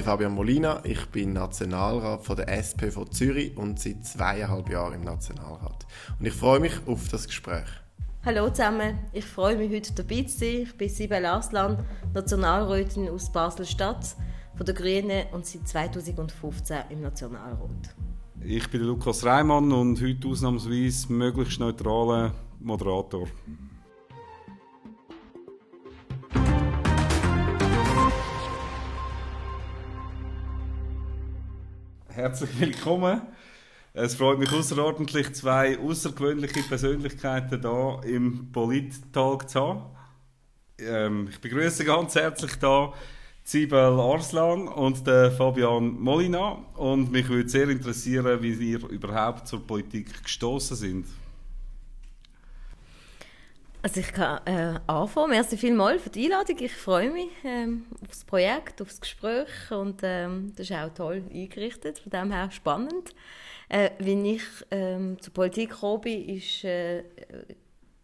bin Fabian Molina, ich bin Nationalrat von der SP von Zürich und seit zweieinhalb Jahren im Nationalrat. Und ich freue mich auf das Gespräch. Hallo zusammen, ich freue mich heute dabei zu sein. Ich bin Sibel Arslan, Nationalrätin aus Basel-Stadt von der Grünen und seit 2015 im Nationalrat. Ich bin Lukas Reimann und heute ausnahmsweise möglichst neutraler Moderator. Herzlich willkommen. Es freut mich außerordentlich, zwei außergewöhnliche Persönlichkeiten hier im Polit-Talk zu haben. Ähm, ich begrüße ganz herzlich hier Sibel Arslan und den Fabian Molina. Und mich würde sehr interessieren, wie ihr überhaupt zur Politik gestoßen sind. Also ich kann äh, anfangen. Merci vielmals für die Einladung. Ich freue mich ähm, auf das Projekt, auf das Gespräch und ähm, das ist auch toll eingerichtet, von dem her spannend. Äh, wie ich ähm, zur Politik gekommen bin, ist äh,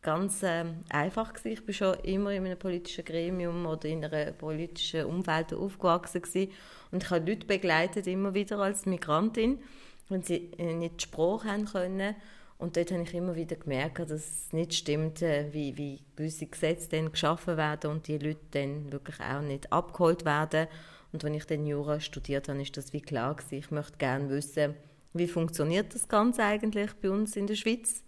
ganz äh, einfach gewesen. Ich bin schon immer in einem politischen Gremium oder in einer politischen Umwelt aufgewachsen gewesen. und ich habe Leute begleitet, immer wieder als Migrantin, wenn sie äh, nicht die Sprache haben können und dort habe ich immer wieder gemerkt, dass es nicht stimmt, äh, wie, wie gewisse Gesetze dann geschaffen werden und die Leute dann wirklich auch nicht abgeholt werden. Und wenn ich dann Jura studiert habe, ist das wie klar gewesen. Ich möchte gerne wissen, wie funktioniert das Ganze eigentlich bei uns in der Schweiz?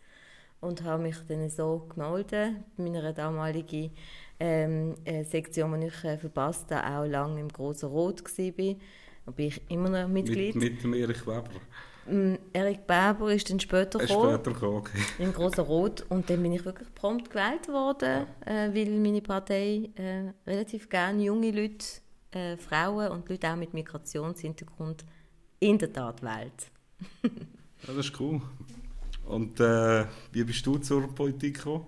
Und habe mich dann so gemeldet, bei meiner damaligen ähm, äh, Sektion, die ich äh, verpasst habe, auch lange im Grossen Rot war. Da bin ich immer noch Mitglied. Mit, mit dem Erich Weber. Ähm, Erik Berber ist dann später gekommen, später gekommen okay. im Grossen Rot und dann bin ich wirklich prompt gewählt worden, ja. äh, weil meine Partei äh, relativ gerne junge Leute, äh, Frauen und Leute auch mit Migrationshintergrund in der Tat wählt. ja, das ist cool. Und äh, wie bist du zur Politik gekommen?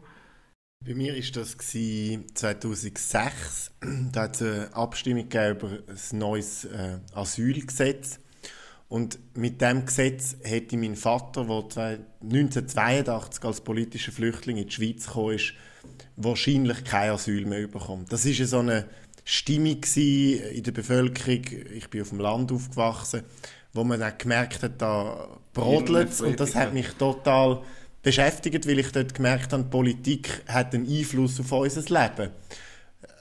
Bei mir war das 2006. Da hat es eine Abstimmung über ein neues äh, Asylgesetz und mit dem Gesetz hätte mein Vater, der 1982 als politischer Flüchtling in die Schweiz kam, wahrscheinlich kein Asyl mehr bekommen. Das war so eine Stimmung in der Bevölkerung. Ich bin auf dem Land aufgewachsen, wo man dann gemerkt hat, da brodelt Und das hat mich total beschäftigt, weil ich dort gemerkt habe, Politik hat einen Einfluss auf unser Leben.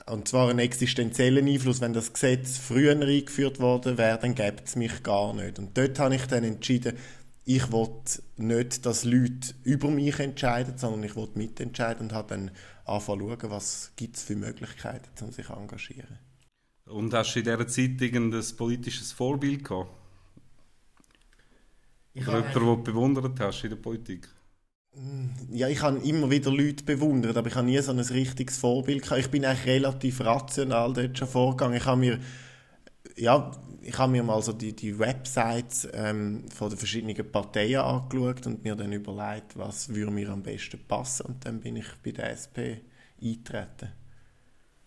Und zwar einen existenziellen Einfluss. Wenn das Gesetz früher eingeführt worden wäre, dann gäbe es mich gar nicht. Und dort habe ich dann entschieden, ich will nicht, dass Leute über mich entscheiden, sondern ich will mitentscheiden und habe dann angefangen zu schauen, was gibt es für Möglichkeiten, um sich zu engagieren. Und hast du in dieser Zeit irgendein politisches Vorbild gehabt? Ich Oder jemanden, den du bewundert hast in der Politik? Ja, ich habe immer wieder Leute bewundert, aber ich habe nie so ein richtiges Vorbild gehabt. Ich bin eigentlich relativ rational dort schon vorgegangen. Ich habe mir, ja, ich habe mir mal so die, die Websites ähm, von den verschiedenen Parteien angeschaut und mir dann überlegt, was würde mir am besten passen. Und dann bin ich bei der SP eingetreten.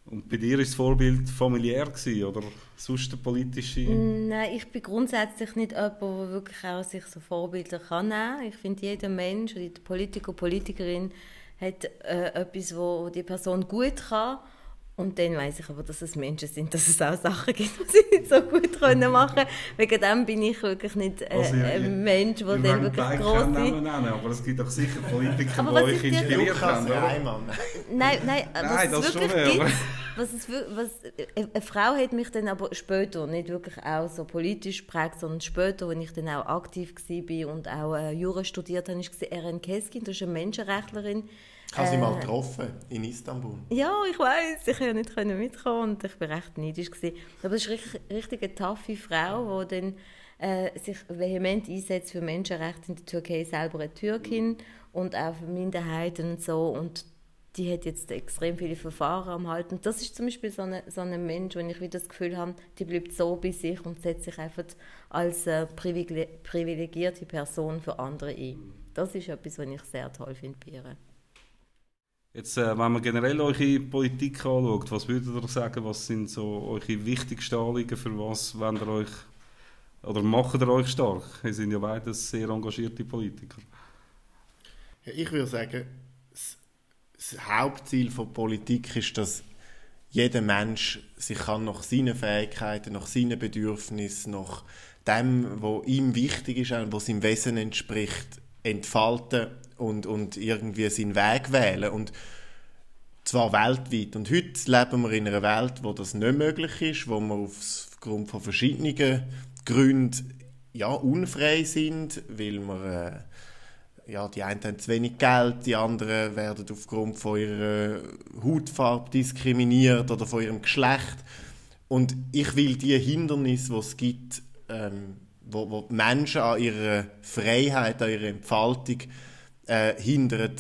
Und bei dir war das Vorbild familiär gewesen, oder sonst politische? Nein, ich bin grundsätzlich nicht jemand, der wirklich auch sich so Vorbilder kann nehmen. Ich finde, jeder Mensch, jeder Politiker, Politikerin hat äh, etwas, wo die Person gut kann und dann weiß ich aber, dass es Menschen sind, dass es auch Sachen gibt, die sie nicht so gut können machen können. Wegen dem bin ich wirklich nicht äh, also, ja, ein Mensch, der dann wirklich groß ist. aber es gibt doch sicher Politiker, die euch inspiriert haben? Nein, nein, was nein, es wirklich schon, gibt, was es, was, äh, eine Frau hat mich dann aber später, nicht wirklich auch so politisch geprägt, sondern später, als ich dann auch aktiv war und auch äh, Jura studiert habe, war Erin Keskin, das ist eine Menschenrechtlerin, habe sie mal äh, getroffen in Istanbul. Ja, ich weiß, ich konnte nicht mitkommen und ich war recht neidisch. Gewesen. Aber es ist richtig, richtig eine taffe Frau, die dann, äh, sich vehement einsetzt für Menschenrechte in der Türkei, selber eine Türkin und auch für Minderheiten und so. Und die hat jetzt extrem viele Verfahren am Halten. Das ist zum Beispiel so ein so eine Mensch, wenn ich wieder das Gefühl habe, die bleibt so bei sich und setzt sich einfach als äh, privilegierte Person für andere ein. Das ist etwas, was ich sehr toll finde bei ihr. Jetzt, äh, wenn man generell eure Politik anschaut, was würdet ihr sagen, was sind so eure wichtigsten Anliegen, für was wollt ihr euch, oder macht ihr euch stark? Ihr sind ja beide sehr engagierte Politiker. Ja, ich würde sagen, das, das Hauptziel von Politik ist, dass jeder Mensch sich kann nach seinen Fähigkeiten, nach seinen Bedürfnissen, nach dem, was ihm wichtig ist, was seinem Wesen entspricht, entfalten und, und irgendwie seinen Weg wählen. Und zwar weltweit. Und heute leben wir in einer Welt, wo das nicht möglich ist, wo wir aufgrund von verschiedenen Gründen ja, unfrei sind, weil wir äh, ja, die einen haben zu wenig Geld, die anderen werden aufgrund von ihrer Hautfarbe diskriminiert oder von ihrem Geschlecht. Und ich will die Hindernisse, die es gibt, ähm, wo, wo Menschen an ihrer Freiheit, an ihrer Entfaltung äh, hindern,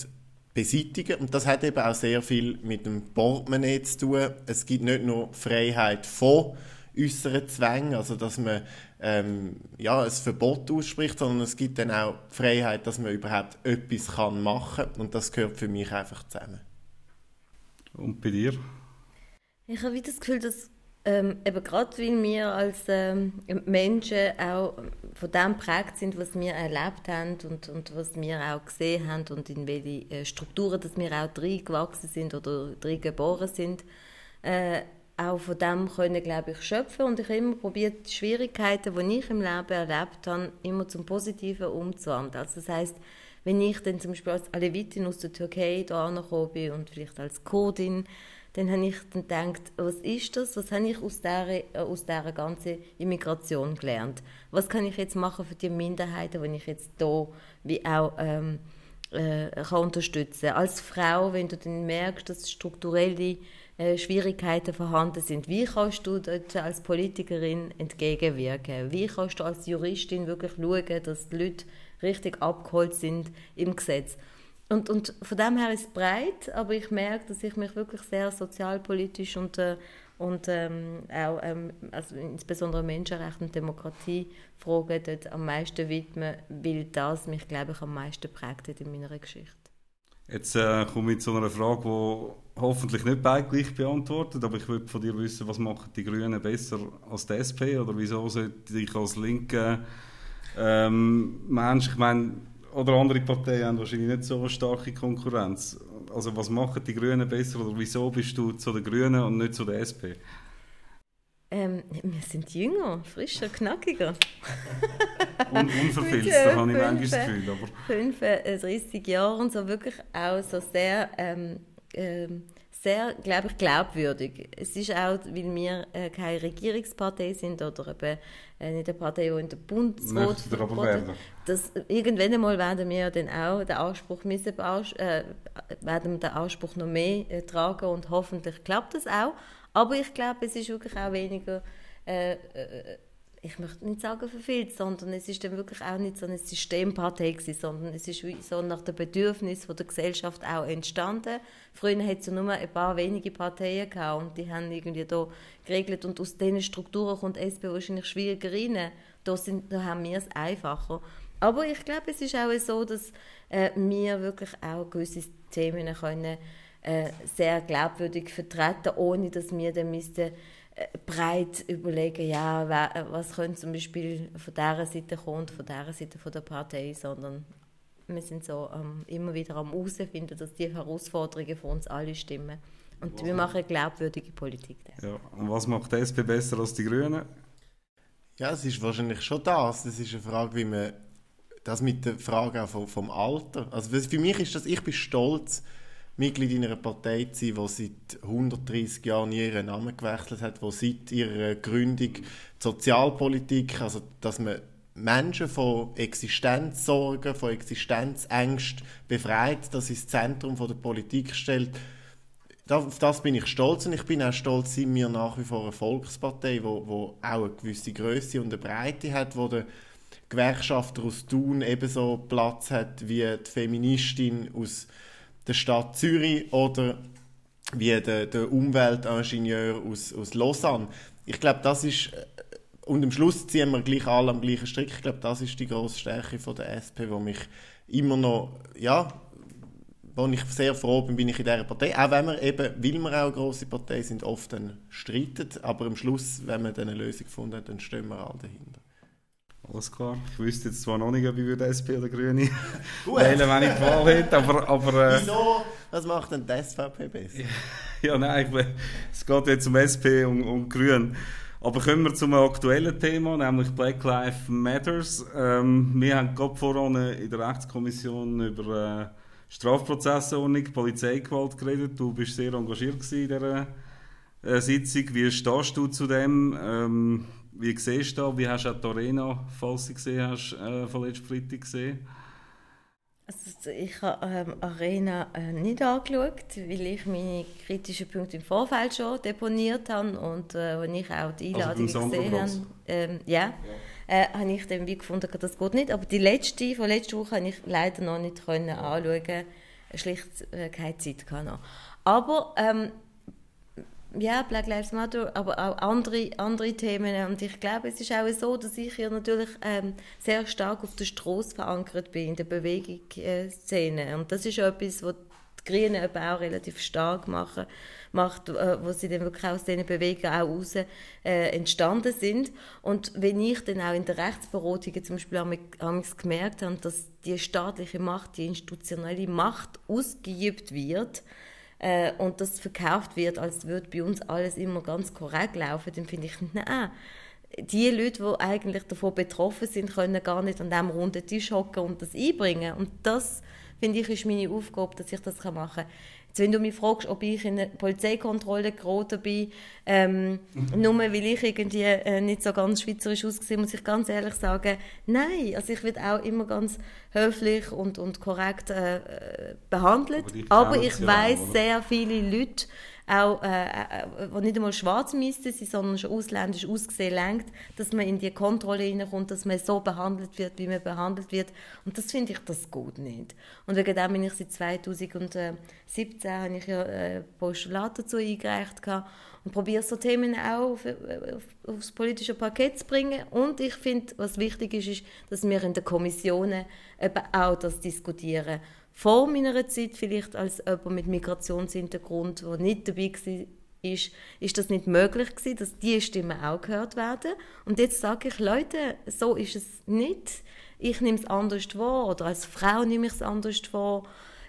beseitigen. Und das hat eben auch sehr viel mit dem Portemonnaie zu tun. Es gibt nicht nur Freiheit von äußeren Zwängen, also dass man ähm, ja, ein Verbot ausspricht, sondern es gibt dann auch die Freiheit, dass man überhaupt etwas kann machen kann. Und das gehört für mich einfach zusammen. Und bei dir? Ich habe das Gefühl, dass ähm, eben gerade weil wir als ähm, Menschen auch von dem geprägt sind, was wir erlebt haben und, und was wir auch gesehen haben und in welche äh, Strukturen dass wir auch drin gewachsen sind oder drin geboren sind, äh, auch von dem können, glaube ich, schöpfen und ich habe immer probiert, die Schwierigkeiten, die ich im Leben erlebt habe, immer zum Positiven umzuwandeln. Also das heißt, wenn ich dann zum Beispiel als Alevitin aus der Türkei da angekommen bin und vielleicht als Kurdin dann habe ich dann gedacht, was ist das? Was habe ich aus dieser, äh, aus dieser ganzen Immigration gelernt? Was kann ich jetzt machen für die Minderheiten, die ich jetzt hier wie auch ähm, äh, kann unterstützen Als Frau, wenn du dann merkst, dass strukturelle äh, Schwierigkeiten vorhanden sind, wie kannst du dort als Politikerin entgegenwirken? Wie kannst du als Juristin wirklich schauen, dass die Leute richtig abgeholt sind im Gesetz? Und, und von dem her ist es breit, aber ich merke, dass ich mich wirklich sehr sozialpolitisch und, äh, und ähm, auch ähm, also insbesondere Menschenrechte und Demokratiefragen dort am meisten widme, weil das mich, glaube ich, am meisten prägt hat in meiner Geschichte. Jetzt äh, komme ich zu einer Frage, die hoffentlich nicht beide gleich beantwortet, aber ich würde von dir wissen, was machen die Grünen besser als die SP oder wieso sollte ich als linker ähm, Mensch, ich meine, oder andere Parteien haben wahrscheinlich nicht so eine starke Konkurrenz. Also was machen die Grünen besser oder wieso bist du zu den Grünen und nicht zu der SP? Ähm, wir sind jünger, frischer, knackiger. und unverfilzt, da habe ich manchmal das Gefühl. Aber. 35 äh, Jahre und so wirklich auch so sehr ähm, ähm, sehr, glaube ich, glaubwürdig. Es ist auch, weil wir äh, keine Regierungspartei sind oder eben äh, nicht eine Partei, die in der Bundesrat dass irgendwann einmal werden wir dann auch den Anspruch müssen, äh, werden den Anspruch noch mehr äh, tragen und hoffentlich klappt das auch. Aber ich glaube, es ist wirklich auch weniger äh, äh, ich möchte nicht sagen verfehlt, sondern es ist dann wirklich auch nicht so eine Systempartei gewesen, sondern es ist wie so nach dem Bedürfnis von der Gesellschaft auch entstanden. Früher hat es ja nur ein paar wenige Parteien gehabt und die haben irgendwie da geregelt und aus diesen Strukturen kommt SP wahrscheinlich schwieriger rein. Da, sind, da haben wir es einfacher. Aber ich glaube, es ist auch so, dass äh, wir wirklich auch gewisse Themen können, äh, sehr glaubwürdig vertreten, ohne dass wir dann müssten breit überlegen, ja, was könnte zum Beispiel von dieser Seite kommen und von dieser Seite von der Partei, sondern wir sind so ähm, immer wieder am herausfinden, dass die Herausforderungen für uns alle stimmen. Und was wir machen glaubwürdige Politik. Ja. Und was macht die SP besser als die Grünen? Ja, es ist wahrscheinlich schon das. Das ist eine Frage, wie man das mit der Frage auch vom, vom Alter. Also für mich ist das, ich bin stolz, Mitglied in einer Partei zu sein, die seit 130 Jahren nie ihren Namen gewechselt hat, die seit ihrer Gründung die Sozialpolitik, also dass man Menschen von Existenzsorgen, von Existenzängsten befreit, das ins Zentrum der Politik stellt. Auf das bin ich stolz und ich bin auch stolz, sind wir nach wie vor eine Volkspartei, die auch eine gewisse Größe und eine Breite hat, wo der Gewerkschafter aus Thun ebenso Platz hat wie die Feministin aus der Stadt Zürich oder wie der, der Umweltingenieur aus, aus Lausanne. Ich glaube, das ist äh, und am Schluss ziehen wir gleich alle am gleichen Strick. Ich glaube, das ist die grosse Stärke von der SP, wo mich immer noch, ja, wo ich sehr froh bin, bin ich in dieser Partei. Auch wenn wir eben, weil wir auch eine grosse Partei sind, oft dann streiten. Aber am Schluss, wenn wir dann eine Lösung gefunden haben, dann stehen wir alle dahinter. Oskar. Ich wüsste jetzt zwar noch nicht, ob ich würde SP oder Grüne wählen, wenn ich die Wahl hätte, aber... aber äh, Wieso? Was macht denn die SVP besser? ja, nein, ich, es geht jetzt um SP und, und Grün. Aber kommen wir zum aktuellen Thema, nämlich Black Lives Matters. Ähm, wir haben gerade vorhin in der Rechtskommission über äh, Strafprozessordnung, Polizeigewalt geredet. Du bist sehr engagiert in dieser äh, Sitzung. Wie stehst du zu dem? Ähm, wie siehst du das? Wie hast du auch die Arena, falls du gesehen hast, äh, von letzten Freitag gesehen? Also ich habe ähm, Arena äh, nicht angeschaut, weil ich meine kritischen Punkte im Vorfeld schon deponiert habe und äh, als ich auch die also Einladung also gesehen habe, ähm, ja, ja. Äh, habe ich dann wie gefunden, das geht nicht. Aber die letzte von letzter Woche habe ich leider noch nicht können anschauen, schlicht äh, keine Zeit gehabt. Aber ähm, ja, Black Lives Matter, aber auch andere, andere Themen. Und ich glaube, es ist auch so, dass ich hier natürlich ähm, sehr stark auf der Straße verankert bin, in der Bewegungsszene. Und das ist etwas, was die Grünen auch relativ stark machen, macht, äh, wo sie dann wirklich aus diesen Bewegungen auch raus äh, entstanden sind. Und wenn ich dann auch in der Rechtsberatung zum Beispiel gemerkt habe, dass die staatliche Macht, die institutionelle Macht ausgeübt wird, äh, und das verkauft wird, als würde bei uns alles immer ganz korrekt laufen, dann finde ich, nein, die Leute, die eigentlich davon betroffen sind, können gar nicht an diesem runden Tisch hocken und das einbringen. Und das, finde ich, ist meine Aufgabe, dass ich das machen kann. Jetzt, wenn du mich fragst, ob ich in eine Polizeikontrolle geraten bin, ähm, nur weil ich irgendwie äh, nicht so ganz schweizerisch aussehe, muss ich ganz ehrlich sagen, nein. Also ich werde auch immer ganz höflich und, und korrekt äh, äh behandelt. Aber, aber ich weiß sehr viele Leute, auch, äh, äh, wo nicht einmal schwarz müsste sein, sondern schon ausländisch ausgesehen lenkt, dass man in die Kontrolle hineinkommt, dass man so behandelt wird, wie man behandelt wird. Und das finde ich, das geht nicht. Und wegen dem bin ich seit 2017 habe ich ja äh, Postulat dazu eingereicht gehabt und probiere so Themen auch auf, auf, aufs politische Parkett zu bringen. Und ich finde, was wichtig ist, ist, dass wir in den Kommissionen eben auch das diskutieren vor meiner Zeit vielleicht als jemand mit Migrationshintergrund, der nicht dabei war, ist, ist das nicht möglich gewesen, dass diese Stimmen auch gehört werden. Und jetzt sage ich, Leute, so ist es nicht. Ich nehme es anders vor oder als Frau nehme ich es anders vor.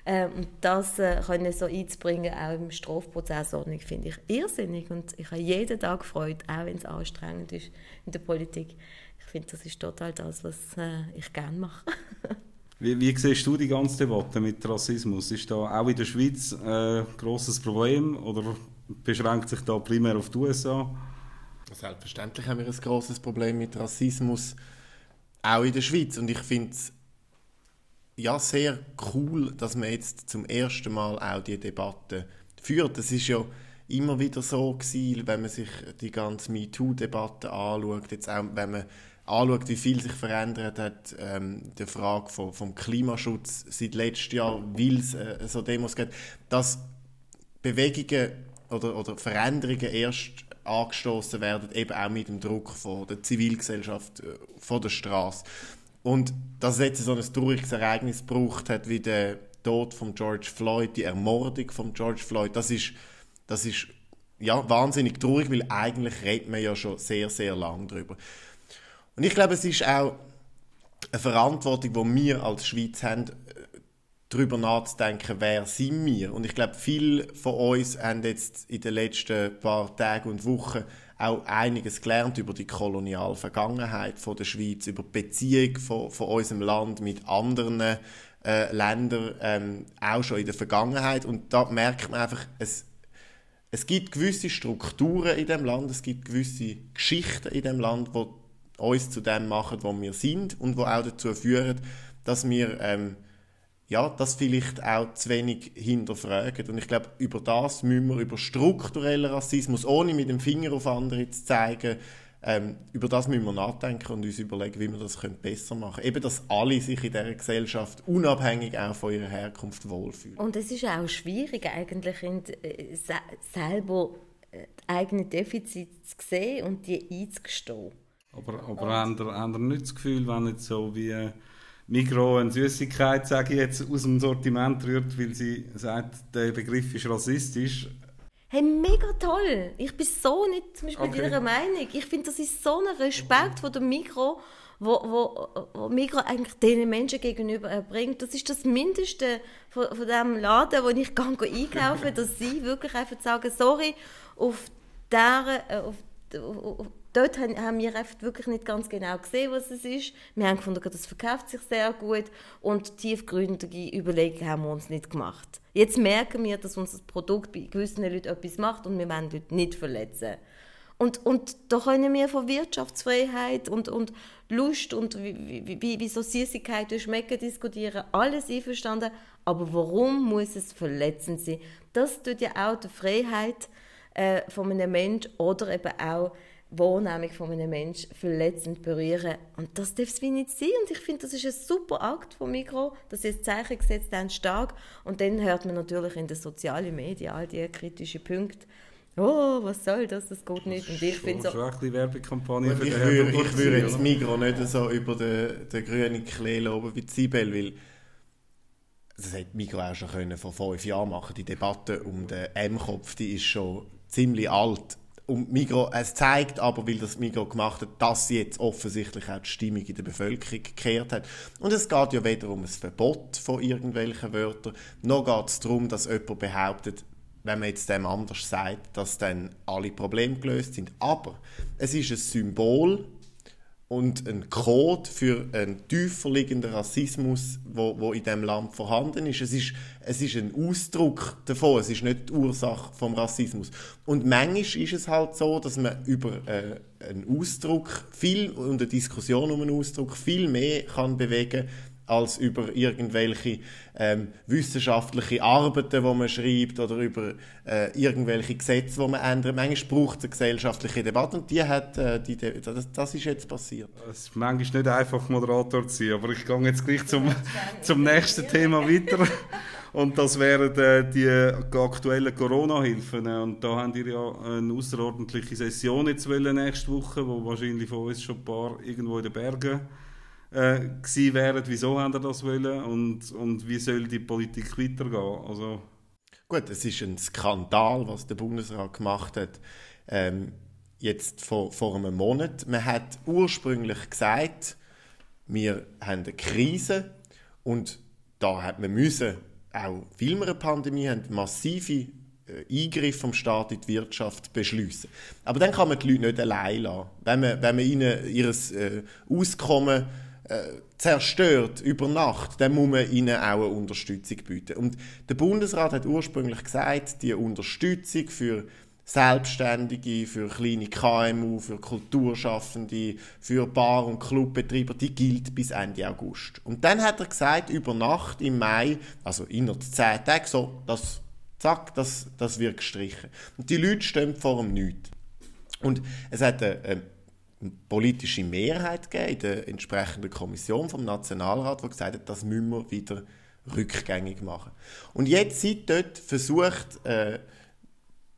Ähm, und das äh, können so einzubringen, auch im Strafprozessordnung, finde ich irrsinnig. Und ich habe jeden Tag Freude, auch wenn es anstrengend ist in der Politik. Ich finde, das ist total das, was äh, ich gerne mache. Wie, wie siehst du die ganze Debatte mit Rassismus? Ist da auch in der Schweiz ein äh, grosses Problem oder beschränkt sich da primär auf die USA? Selbstverständlich haben wir ein grosses Problem mit Rassismus, auch in der Schweiz. Und ich finde es ja, sehr cool, dass man jetzt zum ersten Mal auch die Debatte führt. Das ist ja immer wieder so gewesen, wenn man sich die ganze MeToo-Debatte anschaut, jetzt auch wenn man anschaut, wie viel sich verändert hat, ähm, die Frage vom, vom Klimaschutz seit letztem Jahr, weil es äh, so Demos gibt, dass Bewegungen oder, oder Veränderungen erst angestoßen werden, eben auch mit dem Druck von der Zivilgesellschaft, äh, von der Straße. Und dass es jetzt so ein trauriges Ereignis gebraucht hat, wie der Tod von George Floyd, die Ermordung von George Floyd, das ist, das ist ja, wahnsinnig traurig, weil eigentlich redet man ja schon sehr, sehr lange darüber. Und ich glaube, es ist auch eine Verantwortung, die wir als Schweiz haben, darüber nachzudenken, wer sind wir. Und ich glaube, viele von uns haben jetzt in den letzten paar Tagen und Wochen auch einiges gelernt über die koloniale Vergangenheit von der Schweiz, über die Beziehung von, von unserem Land mit anderen äh, Ländern, ähm, auch schon in der Vergangenheit. Und da merkt man einfach, es, es gibt gewisse Strukturen in dem Land, es gibt gewisse Geschichten in dem Land, wo uns zu dem machen, wo wir sind und wo auch dazu führen, dass wir ähm, ja, das vielleicht auch zu wenig hinterfragen. Und ich glaube, über das müssen wir, über strukturellen Rassismus, ohne mit dem Finger auf andere zu zeigen, ähm, über das müssen wir nachdenken und uns überlegen, wie wir das können besser machen können. Eben, dass alle sich in dieser Gesellschaft unabhängig auch von ihrer Herkunft wohlfühlen. Und es ist auch schwierig, eigentlich in, äh, selber äh, die eigenen Defizite zu sehen und die einzugestehen. Aber, aber haben, ihr, haben ihr nicht das Gefühl, wenn jetzt so wie Migro eine Süßigkeit, sage ich jetzt, aus dem Sortiment rührt, weil sie sagt, der Begriff ist rassistisch? Hey, mega toll! Ich bin so nicht zum Beispiel okay. ihrer Meinung. Ich finde, das ist so ein Respekt von der Migro, wo, wo, wo Migro eigentlich den Menschen gegenüber erbringt. Das ist das Mindeste von, von dem Laden, wo ich gehe einkaufe, dass sie wirklich einfach sagen, sorry, auf der, äh, auf, auf, dort haben wir wirklich nicht ganz genau gesehen, was es ist. Wir haben gefunden, das verkauft sich sehr gut und tiefgründige Überlegungen haben wir uns nicht gemacht. Jetzt merken wir, dass unser Produkt bei gewissen Leuten etwas macht und wir wollen Leute nicht verletzen. Und, und da können wir von Wirtschaftsfreiheit und, und Lust und wie, wie, wie so Süßigkeiten schmecken diskutieren, alles einverstanden. Aber warum muss es verletzend sein? Das tut ja auch die Freiheit äh, von einem Menschen oder eben auch Wahrnehmung von einem Menschen verletzend berühren. Und das darf es wie nicht sein. Und ich finde, das ist ein super Akt von Mikro, dass sie ein Zeichen gesetzt haben, stark. Und dann hört man natürlich in den sozialen Medien all diese kritischen Punkte. Oh, was soll das? Das geht nicht. Und ich finde so... Das ist Werbekampagne für ich würde, Ich würde jetzt Migro nicht so über den, den grünen Klee loben wie Zibel, weil das hätte Migro auch schon können vor fünf Jahren machen Die Debatte um den M-Kopf, die ist schon ziemlich alt und Migro, es zeigt aber, weil das Migro gemacht hat, dass sie jetzt offensichtlich auch die Stimmung in der Bevölkerung gekehrt hat. Und es geht ja weder um ein Verbot von irgendwelchen Wörtern, noch geht es darum, dass jemand behauptet, wenn man jetzt dem anders sagt, dass dann alle Probleme gelöst sind. Aber es ist ein Symbol und ein Code für einen tiefer liegenden Rassismus, wo, wo in dem Land vorhanden ist. Es, ist. es ist ein Ausdruck davon, es ist nicht die Ursache vom Rassismus. Und manchmal ist es halt so, dass man über äh, einen Ausdruck viel und eine Diskussion um einen Ausdruck viel mehr kann bewegen als über irgendwelche ähm, wissenschaftliche Arbeiten, die man schreibt oder über äh, irgendwelche Gesetze, die man ändert. Manchmal braucht es eine gesellschaftliche Debatte und die hat, äh, die De das, das, ist jetzt passiert. Es ist manchmal nicht einfach, Moderator zu sein, aber ich gehe jetzt gleich zum, zum nächsten Thema weiter. Und das wären äh, die aktuellen Corona-Hilfen. Und da haben wir ja eine außerordentliche Session jetzt nächste Woche, wo wahrscheinlich von uns schon ein paar irgendwo in den Bergen äh, gewesen wären. Wieso haben sie das wollen und, und wie soll die Politik weitergehen? Also, Gut, es ist ein Skandal, was der Bundesrat gemacht hat. Ähm, jetzt vor, vor einem Monat. Man hat ursprünglich gesagt, wir haben eine Krise und da hat man müssen, auch weil wir eine Pandemie haben, massive äh, Eingriff vom Staat in die Wirtschaft beschließen. Aber dann kann man die Leute nicht allein lassen. Wenn man, wenn man ihnen ihr äh, Auskommen äh, zerstört über Nacht, dann muss man ihnen auch eine Unterstützung bieten. Und der Bundesrat hat ursprünglich gesagt, die Unterstützung für Selbstständige, für kleine KMU, für Kulturschaffende, für Bar- und Clubbetreiber, die gilt bis Ende August. Und dann hat er gesagt, über Nacht im Mai, also innerhalb zehn Tage, so, das, zack, das, das wird gestrichen. Und die Leute stehen vor dem Nichts. Und es hat eine, politische Mehrheit gegeben in der entsprechenden Kommission vom Nationalrat, die gesagt hat, das müssen wir wieder rückgängig machen. Und jetzt seit dort versucht äh,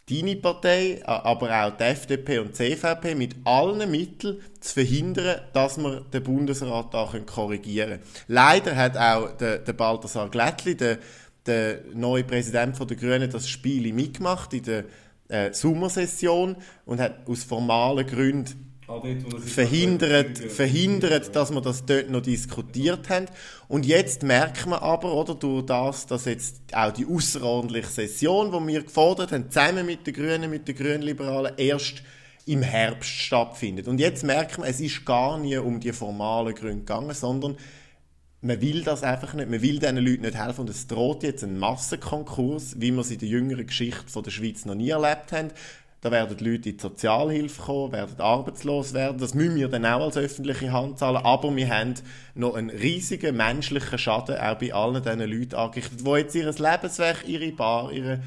deine Partei, aber auch die FDP und die CVP mit allen Mitteln zu verhindern, dass wir den Bundesrat da korrigieren können. Leider hat auch der, der Balthasar Glättli, der, der neue Präsident der Grünen, das Spiel mitgemacht in der äh, Sommersession und hat aus formalen Gründen verhindert, verhindert, dass wir das dort noch diskutiert haben. Und jetzt merkt man aber, oder, durch das, dass jetzt auch die außerordentliche Session, die wir gefordert haben, zusammen mit den Grünen, mit den Grünliberalen, erst im Herbst stattfindet. Und jetzt merkt man, es ist gar nie um die formalen Gründe gegangen, sondern man will das einfach nicht, man will diesen Leuten nicht helfen und es droht jetzt ein Massenkonkurs, wie wir es in der jüngeren Geschichte von der Schweiz noch nie erlebt haben. Da werden Leute in die Sozialhilfe kommen, werden arbeitslos werden. Das müssen wir dann auch als öffentliche Hand zahlen. Aber wir haben noch einen riesigen menschlichen Schaden auch bei allen diesen Leuten angerichtet, die jetzt ihr Lebenswerk, ihre Bar, ihre,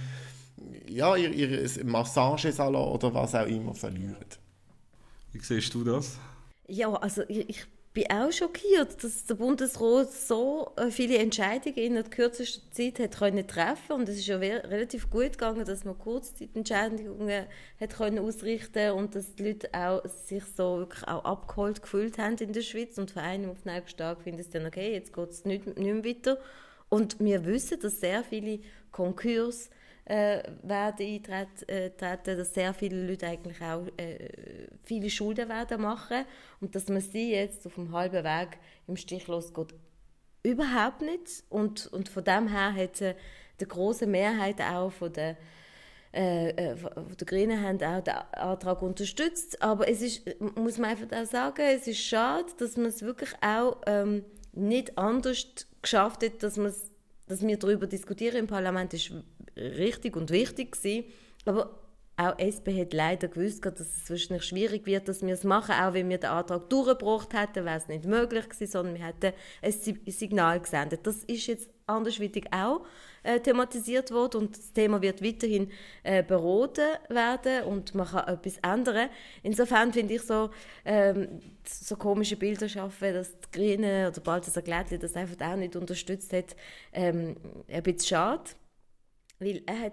ja, ihr, ihr Massagesalon oder was auch immer verlieren. Wie siehst du das? Ja, also ich, ich bin auch schockiert, dass der Bundesrat so äh, viele Entscheidungen in der kürzesten Zeit hat können treffen und es ist ja relativ gut gegangen, dass man Kurzzeitentscheidungen hat können ausrichten und dass die Leute auch sich so wirklich auch abgeholt gefühlt haben in der Schweiz und vor einem auf den nächsten Tag finden es dann okay, jetzt geht es nicht, nicht mehr weiter. Und wir wissen, dass sehr viele Konkurs äh, werden eintreten, äh, dass sehr viele Leute eigentlich auch äh, viele Schulden werden machen und dass man sie jetzt auf dem halben Weg im Stich losgeht. Überhaupt nicht. Und, und von dem her hat äh, die große Mehrheit auch von der äh, äh die Grünen haben auch den Antrag unterstützt. Aber es ist, muss man einfach auch sagen, es ist schade, dass man es wirklich auch ähm, nicht anders geschafft hat, dass, dass wir darüber diskutieren im Parlament, ist richtig und wichtig gewesen. Aber auch SP hat leider gewusst, dass es wahrscheinlich schwierig wird, dass wir es machen. Auch wenn wir den Antrag durchgebracht hätten, wäre es nicht möglich gewesen, sondern wir hätten ein Signal gesendet. Das ist jetzt andersweitig auch äh, thematisiert worden und das Thema wird weiterhin äh, beraten werden und man kann etwas ändern. Insofern finde ich so, ähm, so komische Bilder schaffen, dass die Grünen oder Balthasar Glättli das einfach auch nicht unterstützt hat, ähm, ein bisschen schade. Weil er hat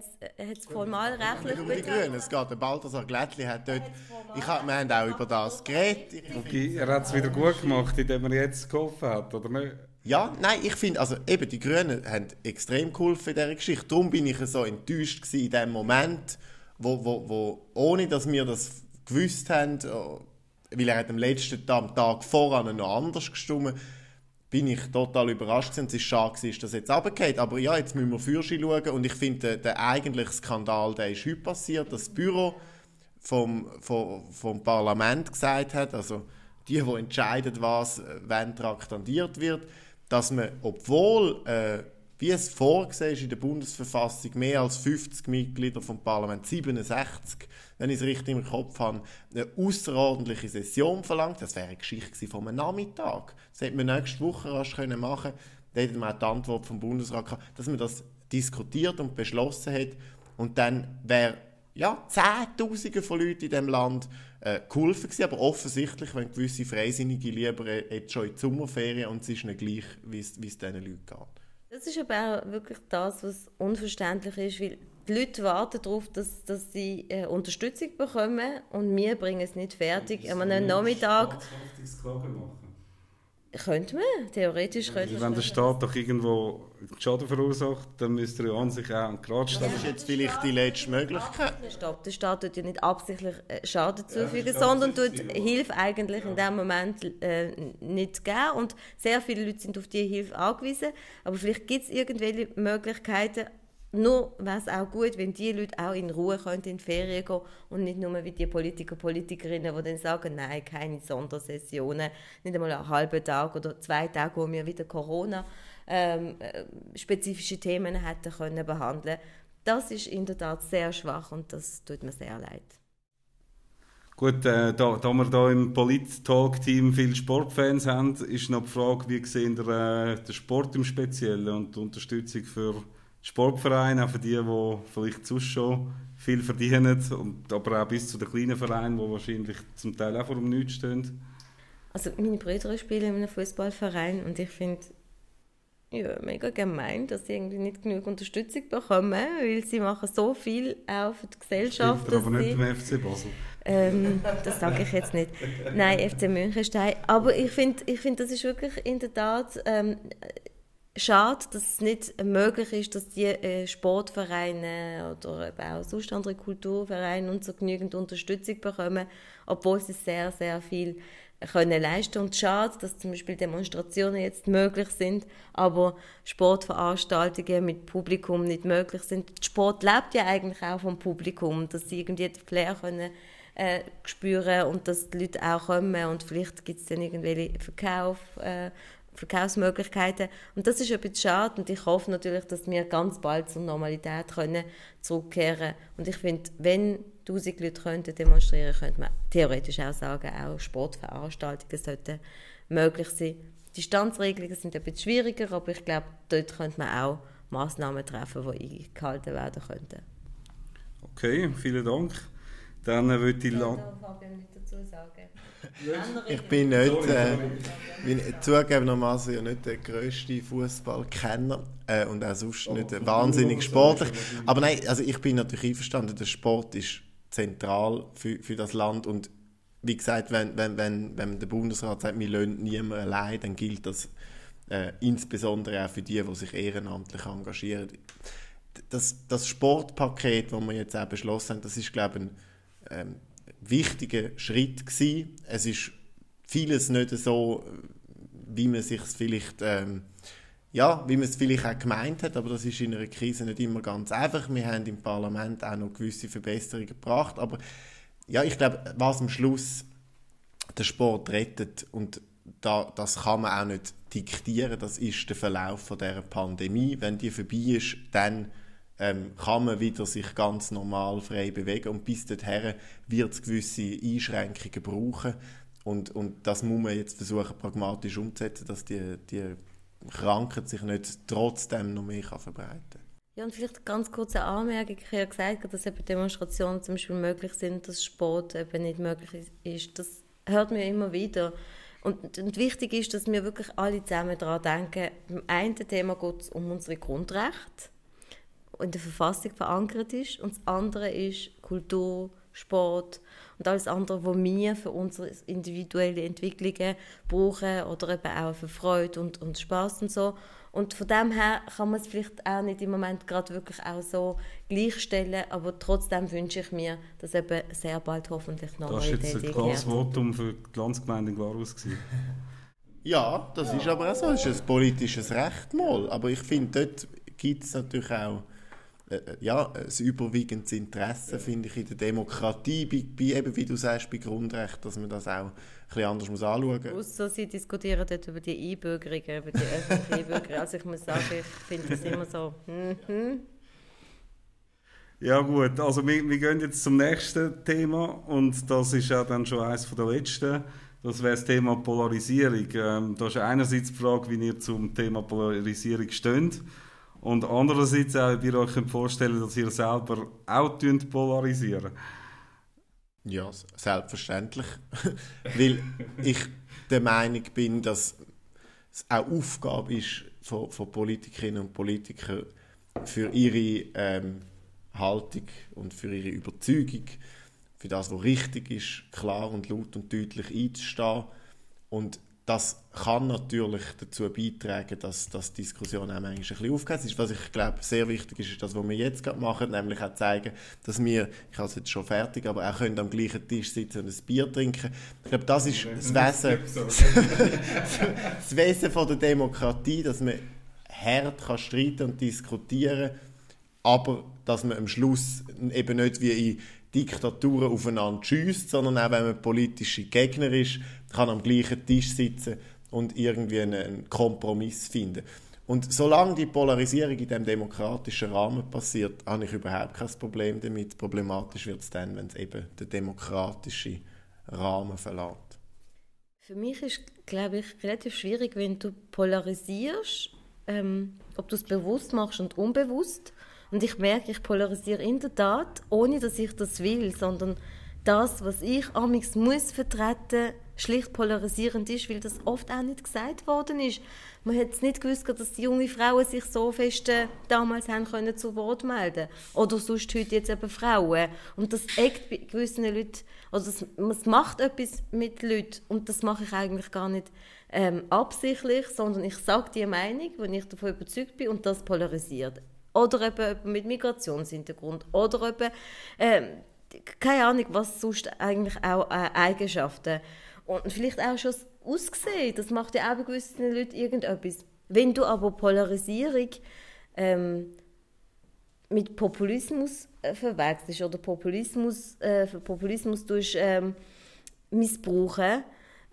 es formal rechtlich um die Grünen. Es geht, der Balthasar Glättli hat dort... Ich hab, wir haben auch über das geredet. Okay, er hat es wieder gut gemacht, indem er jetzt geholfen hat, oder nicht? Ja, nein, ich finde, also eben, die Grünen haben extrem geholfen in dieser Geschichte. Darum bin ich so enttäuscht in dem Moment, wo, wo, wo, ohne dass wir das gewusst haben, äh, weil er hat am letzten Tag, am Tag voran noch anders gestimmt bin ich total überrascht und es ist schade, dass das jetzt runtergeht. Aber ja, jetzt müssen wir für sie schauen und ich finde, der, der eigentliche Skandal, der ist heute passiert, dass das Büro vom, vom, vom Parlament gesagt hat, also die, die entscheiden, was wenn traktandiert wird, dass man, obwohl äh, wie es vorgesehen ist in der Bundesverfassung, mehr als 50 Mitglieder vom Parlament, 67, wenn ich es richtig im Kopf habe, eine außerordentliche Session verlangt. Das wäre eine Geschichte von einem Nachmittag. Das hätte man nächste Woche rasch machen können. Da hätte man auch die Antwort vom Bundesrat gehabt, dass man das diskutiert und beschlossen hat. Und dann wäre ja, Zehntausende von Leuten in diesem Land äh, geholfen gewesen, aber offensichtlich, wenn gewisse Freisinnige lieber jetzt schon in die Sommerferien und es ist nicht gleich, wie es diesen Leuten geht. Das ist aber auch wirklich das, was unverständlich ist, weil die Leute warten darauf, dass, dass sie äh, Unterstützung bekommen und wir bringen es nicht fertig. An einem Nachmittag... Könnte man, theoretisch könnte man. Wenn der Staat doch irgendwo Schaden verursacht, dann müsste er an sich auch einen Grad stellen. Das ist jetzt vielleicht die letzte Möglichkeit. Stopp, der Staat tut ja nicht absichtlich äh, Schaden zufügen, ja, sondern tut Hilfe eigentlich ja. in dem Moment äh, nicht geben. Und sehr viele Leute sind auf diese Hilfe angewiesen. Aber vielleicht gibt es irgendwelche Möglichkeiten, nur wäre es auch gut, wenn die Leute auch in Ruhe in die Ferien gehen und nicht nur wie die Politiker, Politikerinnen, die dann sagen, nein, keine Sondersessionen, nicht einmal einen halben Tag oder zwei Tage, wo wir wieder Corona ähm, äh, Themen hätten können behandeln. Das ist in der Tat sehr schwach und das tut mir sehr leid. Gut, äh, da, da wir hier im Polit-Talk-Team viele Sportfans haben, ist noch die Frage, wie sehen der, äh, der Sport im Speziellen und die Unterstützung für Sportvereine, auch für die, die vielleicht sonst schon viel verdienen, und, aber auch bis zu den kleinen Vereinen, die wahrscheinlich zum Teil auch vor dem Nichts stehen? Also meine Brüder spielen in einem Fußballverein und ich finde ja, mega gemein, dass sie irgendwie nicht genug Unterstützung bekommen, weil sie machen so viel auch für die Gesellschaft. Stimmt, aber nicht beim FC Basel. Ähm, das sage ich jetzt nicht. Nein, FC Münchenstein. Aber ich finde, ich find, das ist wirklich in der Tat ähm, schade, dass es nicht möglich ist, dass die äh, Sportvereine oder eben auch sonst andere Kulturvereine und so genügend Unterstützung bekommen, obwohl sie sehr, sehr viel können leisten und schade, dass zum Beispiel Demonstrationen jetzt möglich sind, aber Sportveranstaltungen mit Publikum nicht möglich sind. Sport lebt ja eigentlich auch vom Publikum, dass sie irgendwie den Flair können äh, spüren und dass die Leute auch kommen und vielleicht gibt es dann irgendwelche Verkauf äh, Verkaufsmöglichkeiten. Und das ist ein bisschen schade und ich hoffe natürlich, dass wir ganz bald zur Normalität können zurückkehren Und ich finde, wenn 1000 Leute könnten demonstrieren, könnte man theoretisch auch sagen, auch Sportveranstaltungen sollten möglich sein. Die Distanzregelungen sind ein bisschen schwieriger, aber ich glaube, dort könnte man auch Massnahmen treffen, die eingehalten werden könnten. Okay, vielen Dank. Dann würde ich... Ja, Fabian nicht dazu sagen. Ich bin nicht, äh, bin zugegebenermaßen ja nicht der grösste Fußballkenner äh, und auch sonst nicht oh, wahnsinnig sportlich. Aber nein, also ich bin natürlich einverstanden, der Sport ist zentral für, für das Land und wie gesagt, wenn, wenn, wenn, wenn der Bundesrat sagt, wir lassen niemand allein, dann gilt das äh, insbesondere auch für die, die sich ehrenamtlich engagieren. das, das Sportpaket, das wir jetzt auch beschlossen haben, das ist, glaube ich, ein ähm, wichtiger Schritt gewesen. Es ist vieles nicht so, wie man sich vielleicht ähm, ja, wie man es vielleicht auch gemeint hat, aber das ist in einer Krise nicht immer ganz einfach. Wir haben im Parlament auch noch gewisse Verbesserungen gebracht, aber ja, ich glaube, was am Schluss den Sport rettet und da, das kann man auch nicht diktieren, das ist der Verlauf von der Pandemie. Wenn die vorbei ist, dann ähm, kann man wieder sich ganz normal frei bewegen und bis dahin wird es gewisse Einschränkungen brauchen und, und das muss man jetzt versuchen pragmatisch umzusetzen, dass die, die Krankheit sich nicht trotzdem noch mehr verbreiten kann. Ja, und vielleicht ganz kurze Anmerkung. Ich habe ja gesagt, dass eben Demonstrationen zum Beispiel möglich sind, dass Sport eben nicht möglich ist. Das hört man immer wieder. Und, und wichtig ist, dass wir wirklich alle zusammen daran denken, beim einen Thema geht es um unsere Grundrechte, in der Verfassung verankert ist, und das andere ist Kultur, Sport und alles andere, was wir für unsere individuelle Entwicklungen brauchen oder eben auch für Freude und, und Spaß und so. Und von dem her kann man es vielleicht auch nicht im Moment gerade wirklich auch so gleichstellen, aber trotzdem wünsche ich mir, dass eben sehr bald hoffentlich noch Das war jetzt ein klares Votum für die Landsgemeinde in Glarus. ja, das ist aber auch so, das ist ein politisches Recht mal, aber ich finde, dort gibt es natürlich auch ja, ein überwiegendes Interesse, finde ich, in der Demokratie, bei, bei, eben, wie du sagst, bei Grundrechten, dass man das auch ein bisschen anders muss anschauen muss. Ausser sie diskutieren dort über die Einbürgerung, über die öffentliche Einbürgerung. Also ich muss sagen, ich finde das immer so, mhm. Ja gut, also wir, wir gehen jetzt zum nächsten Thema und das ist ja dann schon eines der letzten. Das wäre das Thema Polarisierung. Ähm, da ist einerseits die Frage, wie ihr zum Thema Polarisierung steht. Und andererseits auch, ihr euch vorstellen dass ihr selber auch polarisieren Ja, selbstverständlich. Weil ich der Meinung bin, dass es auch Aufgabe ist von, von Politikerinnen und Politikern für ihre ähm, Haltung und für ihre Überzeugung, für das, was richtig ist, klar und laut und deutlich einzustehen. Und das kann natürlich dazu beitragen, dass, dass die Diskussion auch manchmal ein bisschen aufgeht. Ist, was ich glaube sehr wichtig ist, ist das, was wir jetzt gerade machen, nämlich auch zeigen, dass wir, ich habe es jetzt schon fertig, aber auch können am gleichen Tisch sitzen und ein Bier trinken. Ich glaube, das ist das Wesen, das Wesen von der Demokratie, dass man hart kann streiten und diskutieren, aber dass man am Schluss eben nicht wie in Diktaturen aufeinander schießt, sondern auch wenn man politische Gegner ist, kann am gleichen Tisch sitzen und irgendwie einen Kompromiss finden. Und solange die Polarisierung in dem demokratischen Rahmen passiert, habe ich überhaupt kein Problem damit. Problematisch wird es dann, wenn es eben den demokratischen Rahmen verlässt. Für mich ist, glaube ich, relativ schwierig, wenn du polarisierst, ähm, ob du es bewusst machst und unbewusst. Und ich merke, ich polarisiere in der Tat, ohne dass ich das will, sondern das, was ich amigs muss vertreten, schlicht polarisierend ist, weil das oft auch nicht gesagt worden ist. Man hat es nicht gewusst, dass die jungen Frauen sich so fest äh, damals haben können zu Wort melden oder sonst heute jetzt eben Frauen. Und das eckt bei gewissen Leuten, also das, das macht etwas mit Leuten und das mache ich eigentlich gar nicht ähm, absichtlich, sondern ich sage die Meinung, wenn ich davon überzeugt bin und das polarisiert. Oder eben mit Migrationshintergrund oder eben ähm, keine Ahnung, was sonst eigentlich auch äh, Eigenschaften und vielleicht auch schon das Aussehen, das macht ja auch bei gewissen Leuten irgendetwas. Wenn du aber Polarisierung ähm, mit Populismus äh, verwechselst oder Populismus, äh, Populismus durch, ähm, missbrauchen,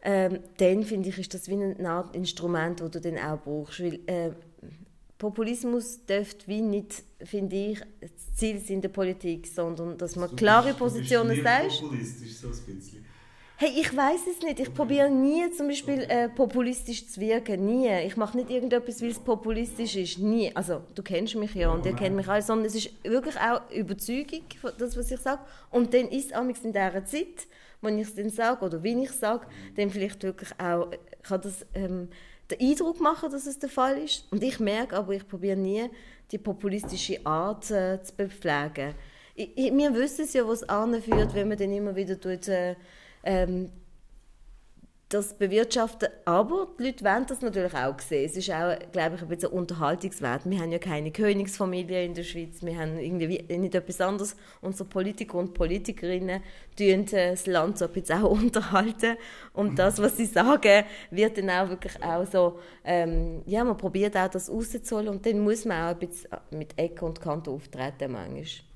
ähm, dann finde ich, ist das wie ein Instrument, das du dann auch brauchst. Weil, äh, Populismus dürfte wie nicht, finde ich, das Ziel sein der Politik, sondern dass man klare Positionen sagt. Populistisch so ein bisschen. Hey, ich weiß es nicht. Ich probiere nie zum Beispiel äh, populistisch zu wirken. Nie. Ich mache nicht irgendetwas, weil es populistisch ist. Nie. Also, du kennst mich ja und ihr kennt mich alle. Sondern es ist wirklich auch Überzeugung, das, was ich sage. Und dann ist es in dieser Zeit, wenn ich es dann sage oder wie ich es sage, dann vielleicht wirklich auch, kann das ähm, den Eindruck machen, dass es der Fall ist. Und ich merke aber, ich probiere nie, die populistische Art äh, zu bepflegen. Ich, ich, wir wissen es ja, was anführt, wenn man dann immer wieder tut, äh, ähm, das bewirtschaften. Aber die Leute wollen das natürlich auch sehen. Es ist auch, glaube ich, ein bisschen Unterhaltungswert. Wir haben ja keine Königsfamilie in der Schweiz. Wir haben irgendwie nicht etwas anderes. Unsere Politiker und Politikerinnen tun das Land so ein bisschen auch unterhalten. Und das, was sie sagen, wird dann auch wirklich auch so, ähm, ja, man probiert auch das rauszuholen und dann muss man auch ein bisschen mit Ecke und Kante auftreten manchmal.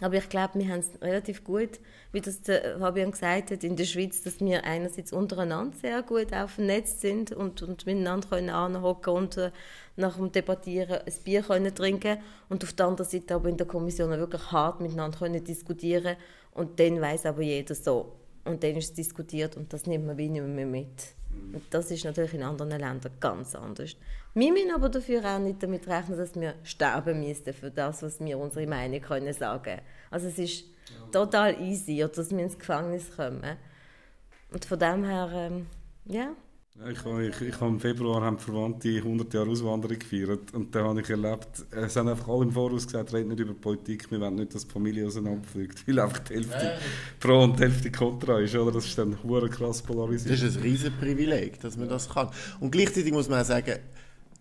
Aber ich glaube, wir haben es relativ gut, wie das der Fabian gesagt hat, in der Schweiz, dass wir einerseits untereinander sehr gut auch vernetzt sind und, und miteinander können anhocken und äh, nach dem Debattieren ein Bier können trinken und auf der anderen Seite aber in der Kommission wirklich hart miteinander können diskutieren und dann weiß aber jeder so und dann ist es diskutiert und das nimmt man wie nicht mehr mit. Und das ist natürlich in anderen Ländern ganz anders. Wir müssen aber dafür auch nicht damit rechnen, dass wir sterben müssen für das, was wir unsere Meinung können sagen. Also es ist total easy, dass wir ins Gefängnis kommen. Und von dem her, ähm, ja, ich, ich, ich habe im Februar haben Verwandte 100 Jahre Auswanderung gefeiert und da habe ich erlebt, es haben einfach alle im Voraus gesagt, redet nicht über Politik, wir wollen nicht, dass die Familie auseinanderfliegt, weil einfach die Hälfte pro und die Hälfte kontra ist, oder? Das ist dann hure krass polarisiert. Das ist ein riesen Privileg, dass man das kann. Und gleichzeitig muss man auch sagen,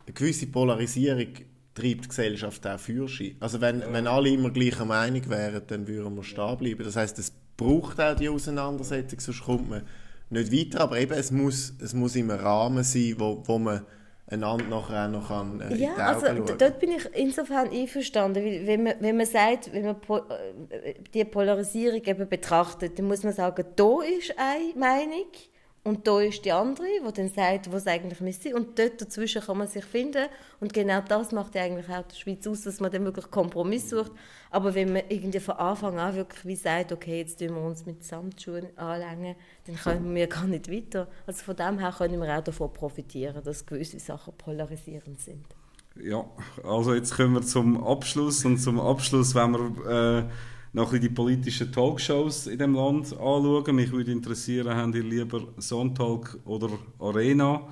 eine gewisse Polarisierung treibt die Gesellschaft auch für sich. Also wenn, ja. wenn alle immer gleicher Meinung wären, dann würden wir stehen bleiben. Das heißt, es braucht auch die Auseinandersetzung, sonst kommt man nicht weiter, aber eben, es muss, es muss im Rahmen sein, wo, wo man einander nachher auch noch kann, äh, ja, also schauen. dort bin ich insofern einverstanden, weil wenn man, wenn man sagt, wenn man äh, die Polarisierung eben betrachtet, dann muss man sagen, da ist eine Meinung und da ist die andere, die dann sagt, was eigentlich müsste. Und dort dazwischen kann man sich finden. Und genau das macht ja eigentlich auch die Schweiz aus, dass man dann wirklich Kompromiss sucht. Aber wenn man irgendwie von Anfang an wirklich wie sagt, okay, jetzt tun wir uns mit Samtschuhen anlängen, dann kommen wir gar nicht weiter. Also von dem her können wir auch davon profitieren, dass gewisse Sachen polarisierend sind. Ja, also jetzt kommen wir zum Abschluss. Und zum Abschluss, wenn wir... Äh noch die politischen Talkshows in dem Land anschauen. Mich würde interessieren, haben ihr lieber Sonntag oder Arena?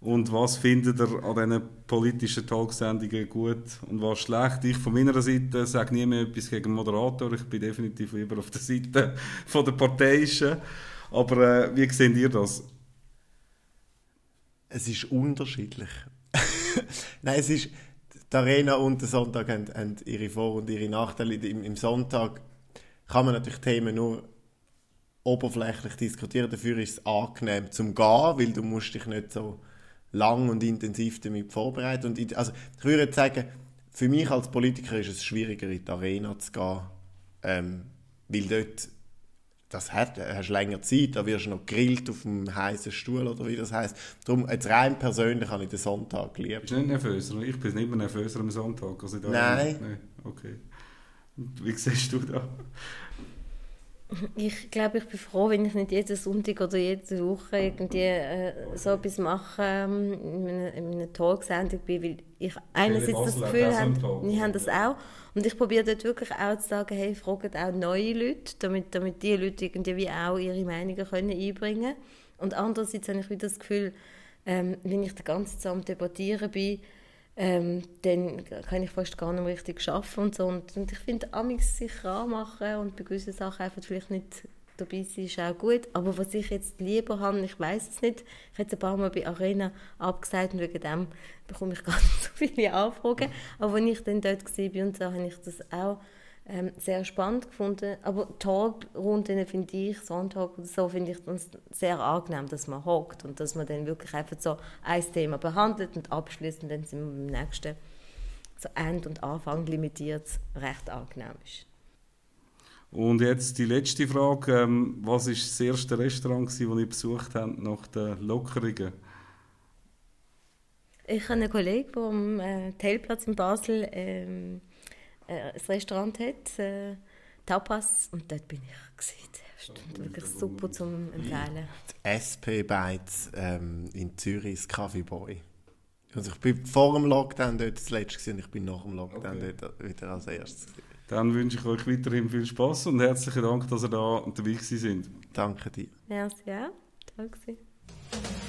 Und was findet ihr an diesen politischen Talksendungen gut und was schlecht? Ich von meiner Seite sage nie mehr etwas gegen Moderator. Ich bin definitiv lieber auf der Seite von der Parteiischen. Aber äh, wie seht ihr das? Es ist unterschiedlich. Nein, es ist die Arena und der Sonntag haben, haben ihre Vor- und ihre Nachteile. Im, Im, Sonntag kann man natürlich Themen nur oberflächlich diskutieren. Dafür ist es angenehm zum Gehen, weil du musst dich nicht so lang und intensiv damit vorbereiten. Und also, ich würde sagen, für mich als Politiker ist es schwieriger, in die Arena zu gehen, ähm, weil dort das hat, hast länger Zeit, da wirst du noch gegrillt auf dem heißen Stuhl oder wie das heißt. Darum, jetzt rein persönlich habe ich den Sonntag lieber. Bist du nicht nervöser? Ich bin nicht mehr nervöser am Sonntag. Also Nein. Nein. Okay. Wie siehst du das? Ich glaube, ich bin froh, wenn ich nicht jeden Sonntag oder jede Woche irgendwie äh, so etwas mache, ähm, in einer, in einer Talksendung bin, weil ich einerseits das Gefühl habe, wir haben das auch, und ich probiere dort wirklich auch zu sagen, hey, fragt auch neue Leute, damit, damit die Leute irgendwie auch ihre Meinungen können einbringen können. Und andererseits habe ich wieder das Gefühl, ähm, wenn ich die ganze Zeit am Debattieren bin, ähm, dann kann ich fast gar nicht mehr richtig arbeiten und so. Und, und ich finde, Amix sich anmachen und bei gewissen Sachen einfach vielleicht nicht dabei sein, ist auch gut. Aber was ich jetzt lieber habe, ich weiß es nicht. Ich habe ein paar Mal bei Arena abgesagt und wegen dem bekomme ich gar nicht so viele Anfragen. Aber wenn ich dann dort war und so, habe ich das auch ähm, sehr spannend gefunden. Aber Talkrunden finde ich, Sonntag oder so, finde ich uns sehr angenehm, dass man hockt und dass man dann wirklich einfach so ein Thema behandelt und abschließt und dann sind wir beim nächsten so End und Anfang limitiert recht angenehm ist. Und jetzt die letzte Frage. Ähm, was war das erste Restaurant, das ihr besucht habt nach den Lockerungen? Ich habe einen Kollegen, der am äh, Teilplatz in Basel ähm, äh, ein Restaurant hat, äh, Tapas, und dort bin ich gesehen. Das ist wirklich super zum empfehlen. Die SP Bites ähm, in Zürich, das Coffee Boy. Also ich bin vor dem Lockdown dort das letzte und ich bin nach dem Lockdown okay. dort wieder als erstes. Dann wünsche ich euch weiterhin viel Spaß und herzlichen Dank, dass ihr da dabei sind. Danke dir. Merci, ja. Toll gewesen.